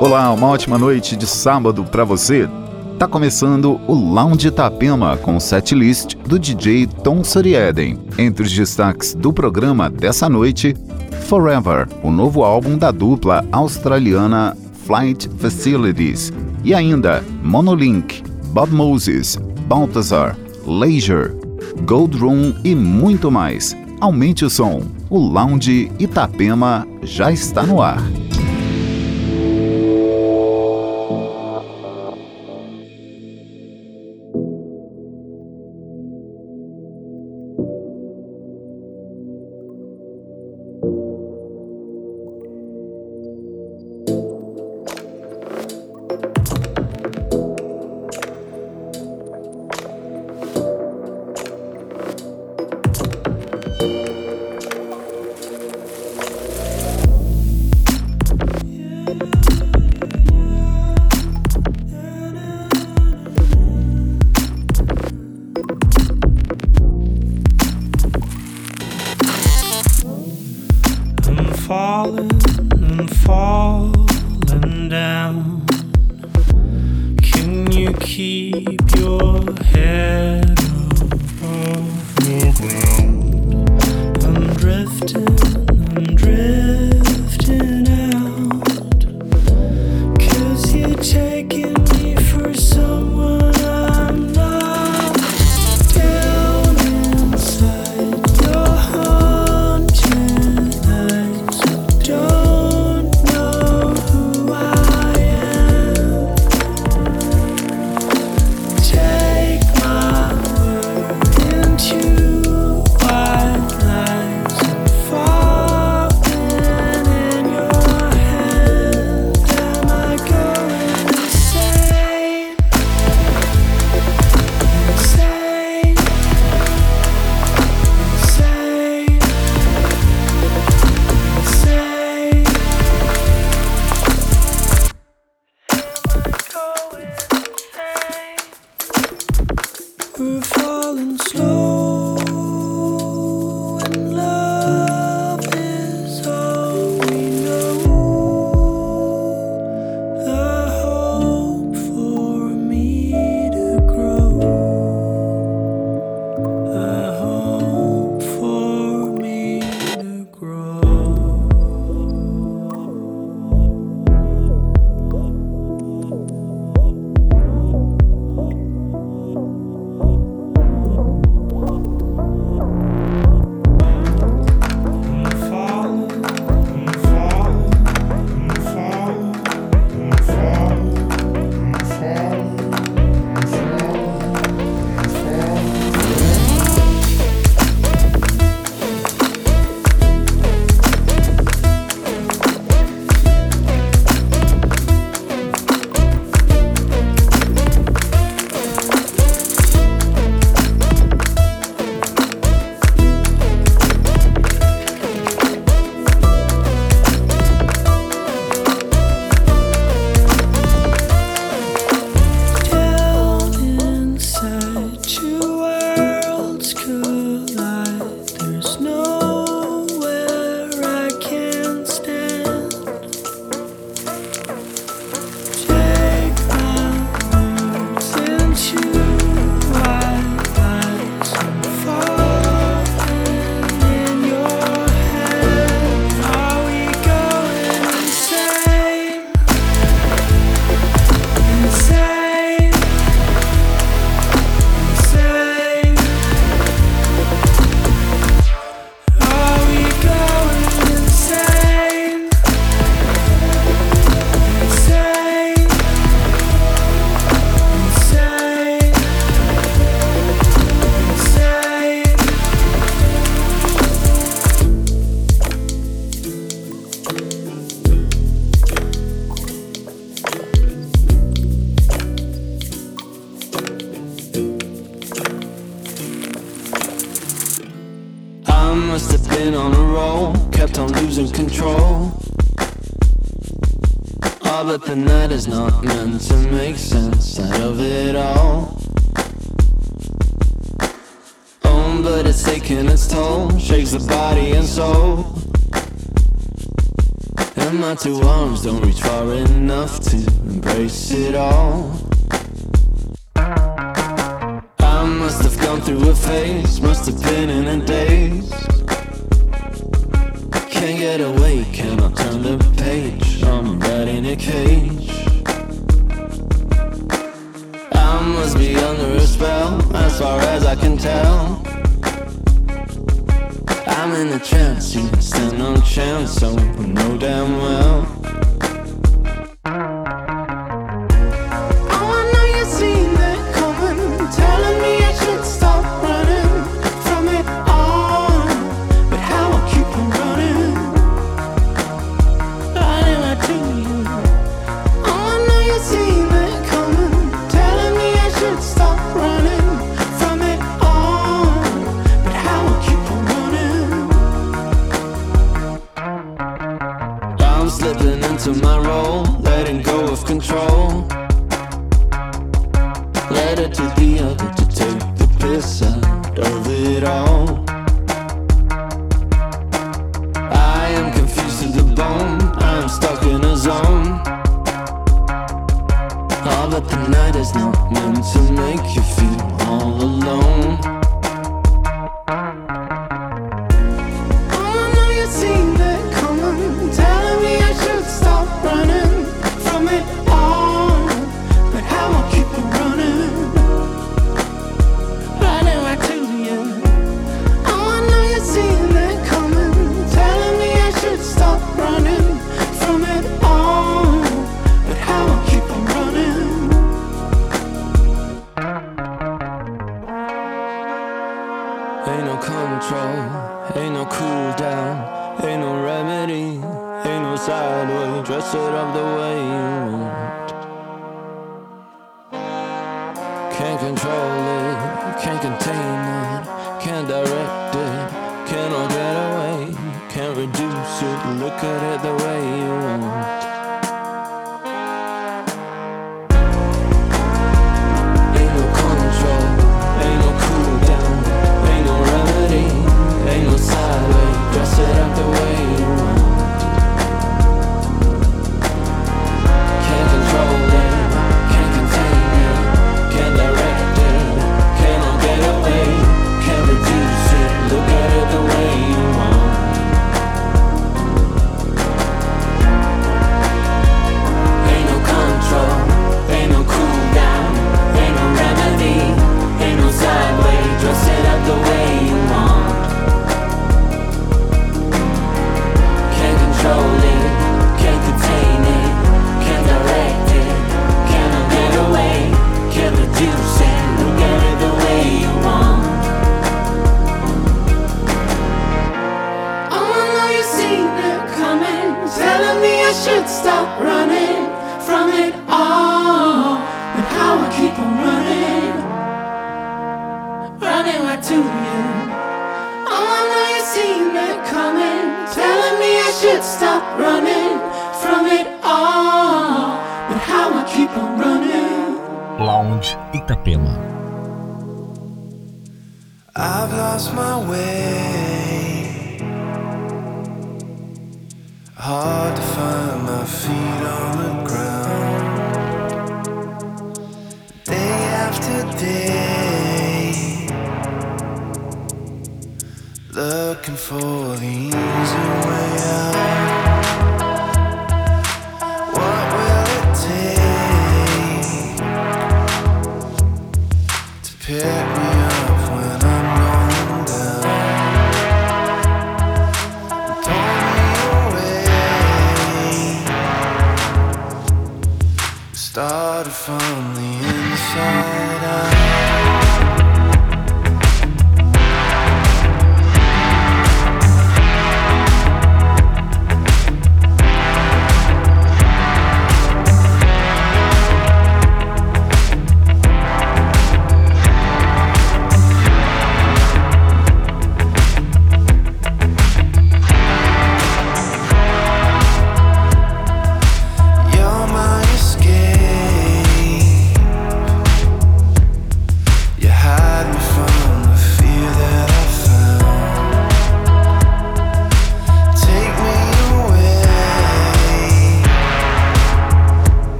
Olá, uma ótima noite de sábado para você. Tá começando o Lounge Itapema com setlist do DJ Tom Sorieden. Entre os destaques do programa dessa noite, Forever, o novo álbum da dupla australiana Flight Facilities. E ainda Monolink, Bob Moses, Balthazar, Leisure, Gold Room e muito mais. Aumente o som. O Lounge Itapema já está no ar.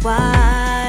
Travel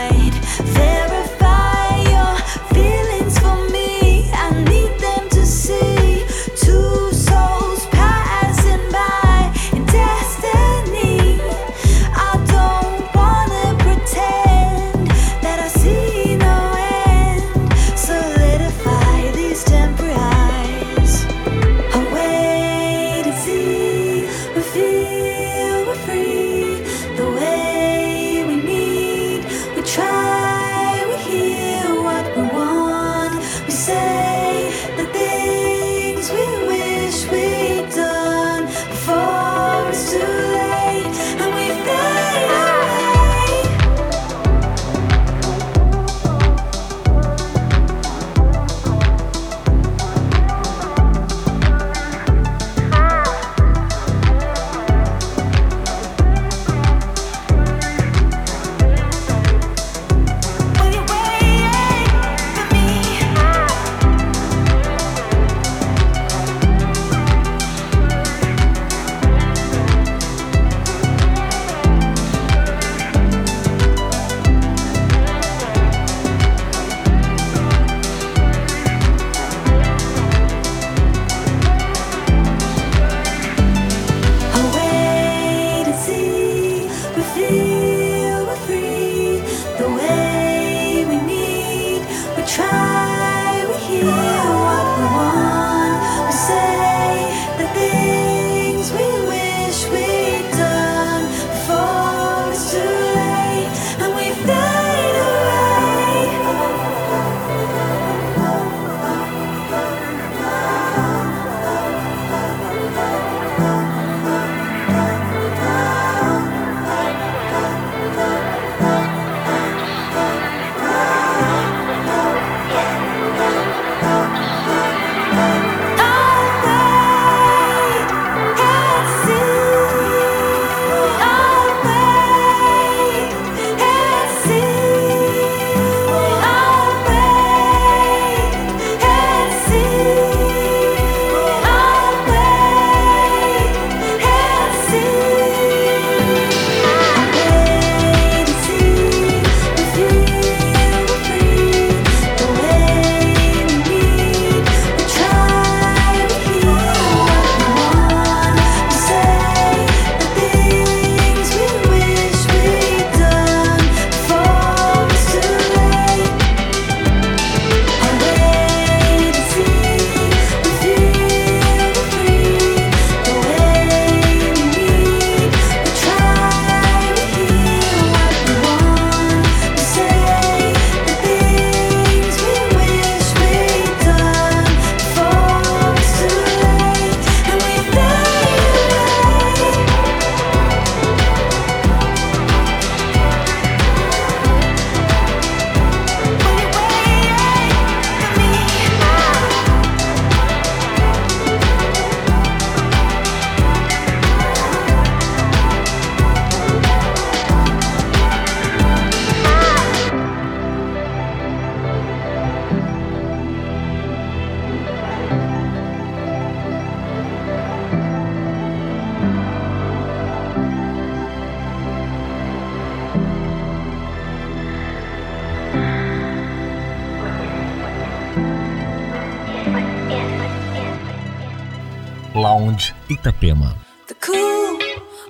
Itapema. The cool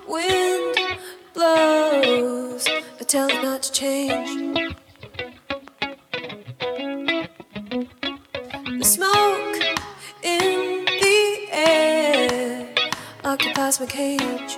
wind blows, but tell it not to change. The smoke in the air occupies my cage.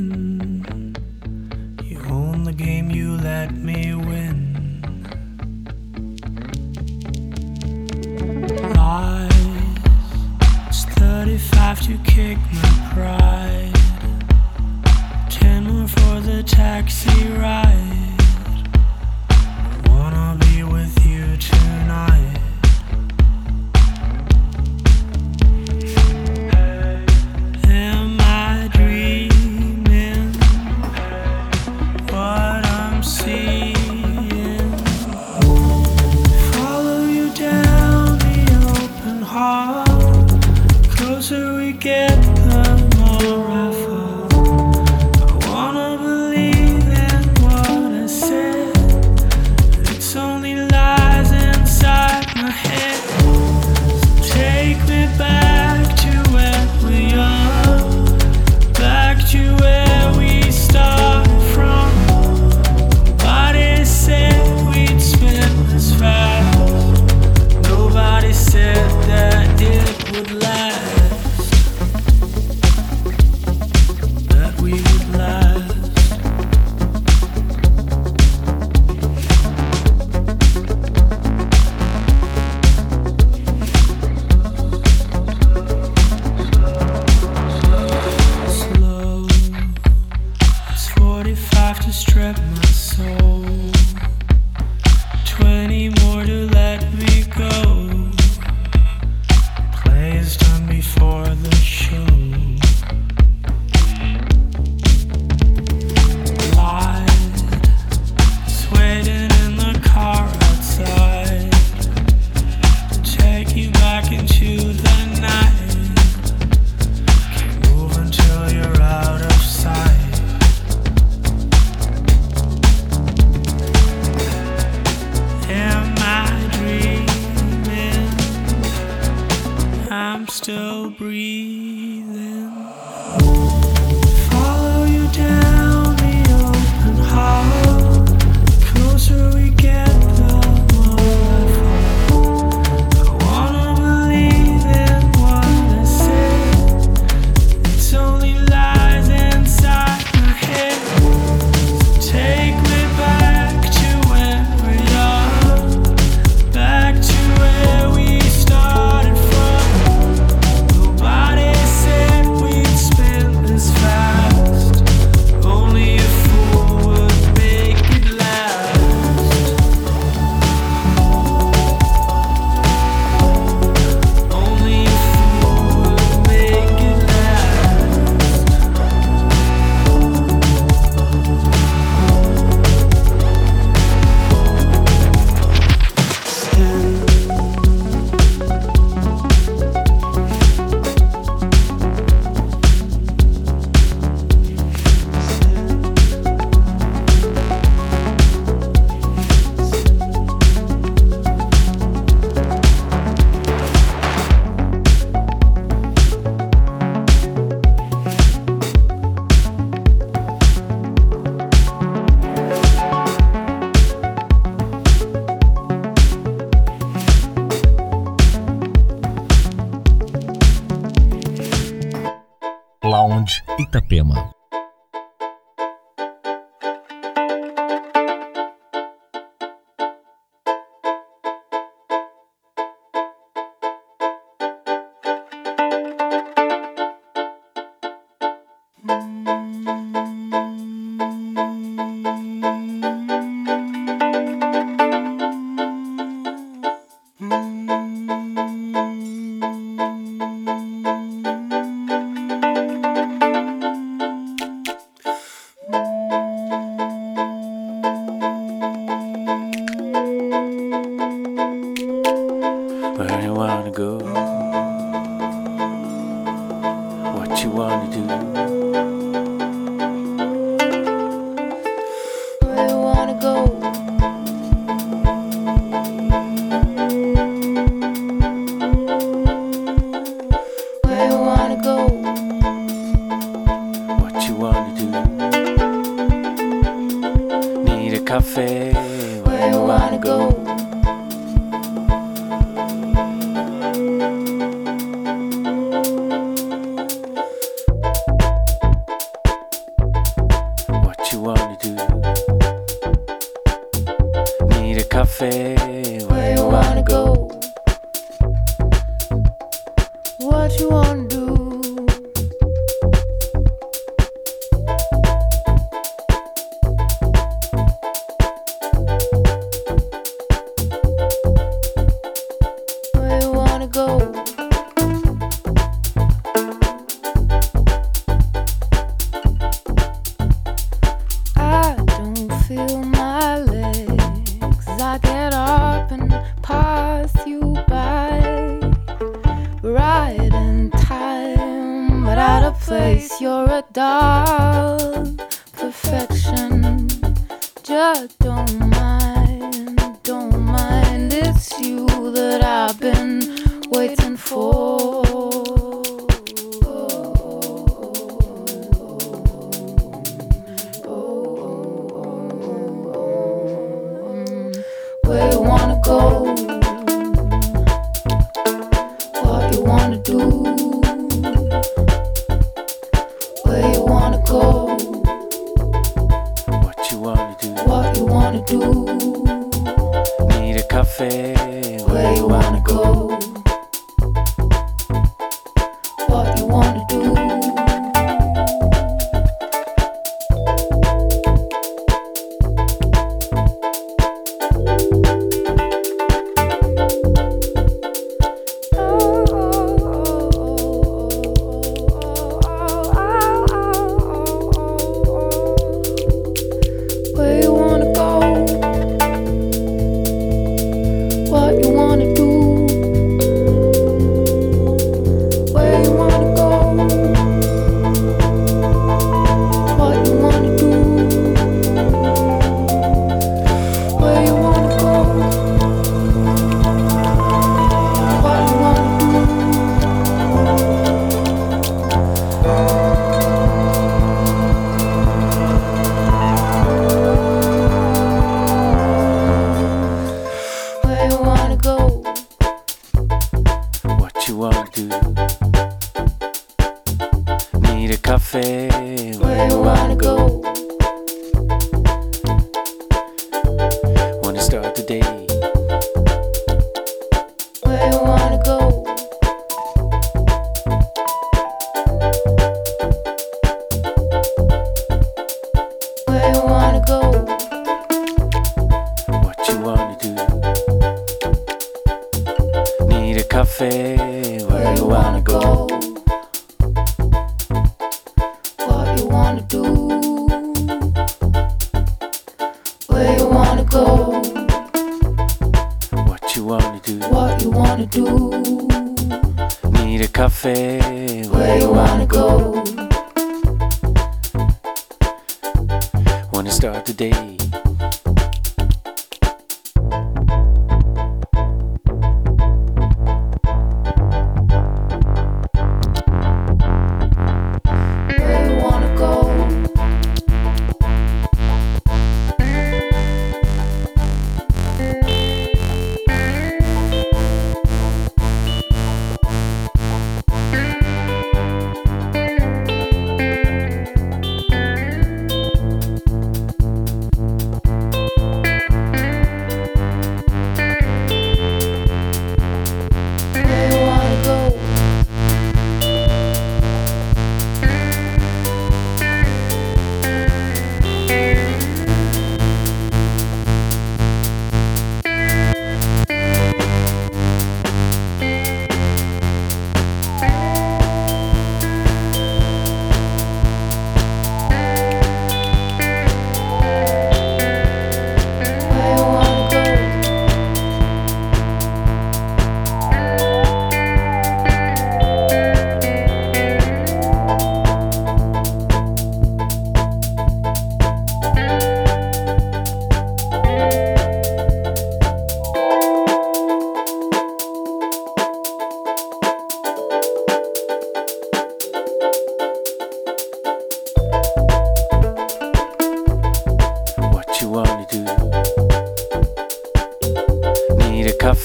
win. You own the game, you let me win. Lies, it's 35 to kick my pride. 10 more for the taxi ride. I wanna be with you tonight. get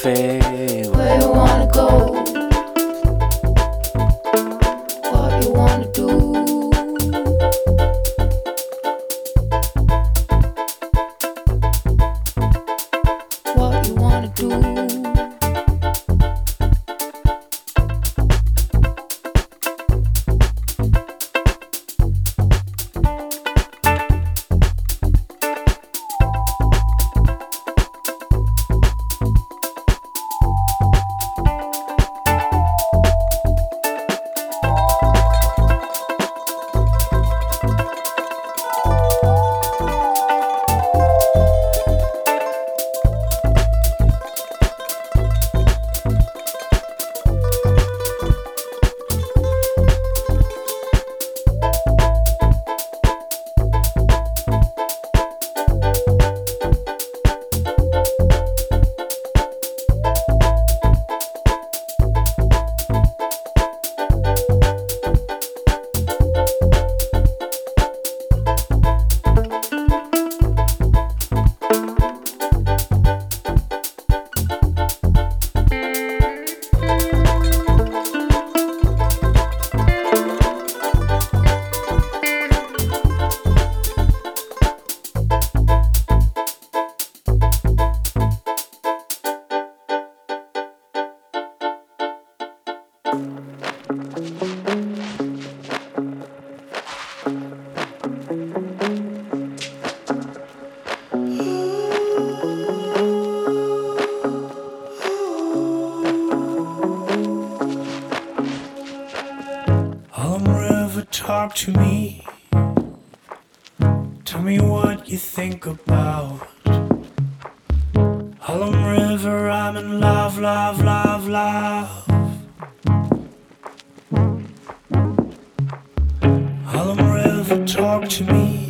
Need Talk to me. Tell me what you think about. Harlem River, I'm in love, love, love, love. Harlem River, talk to me.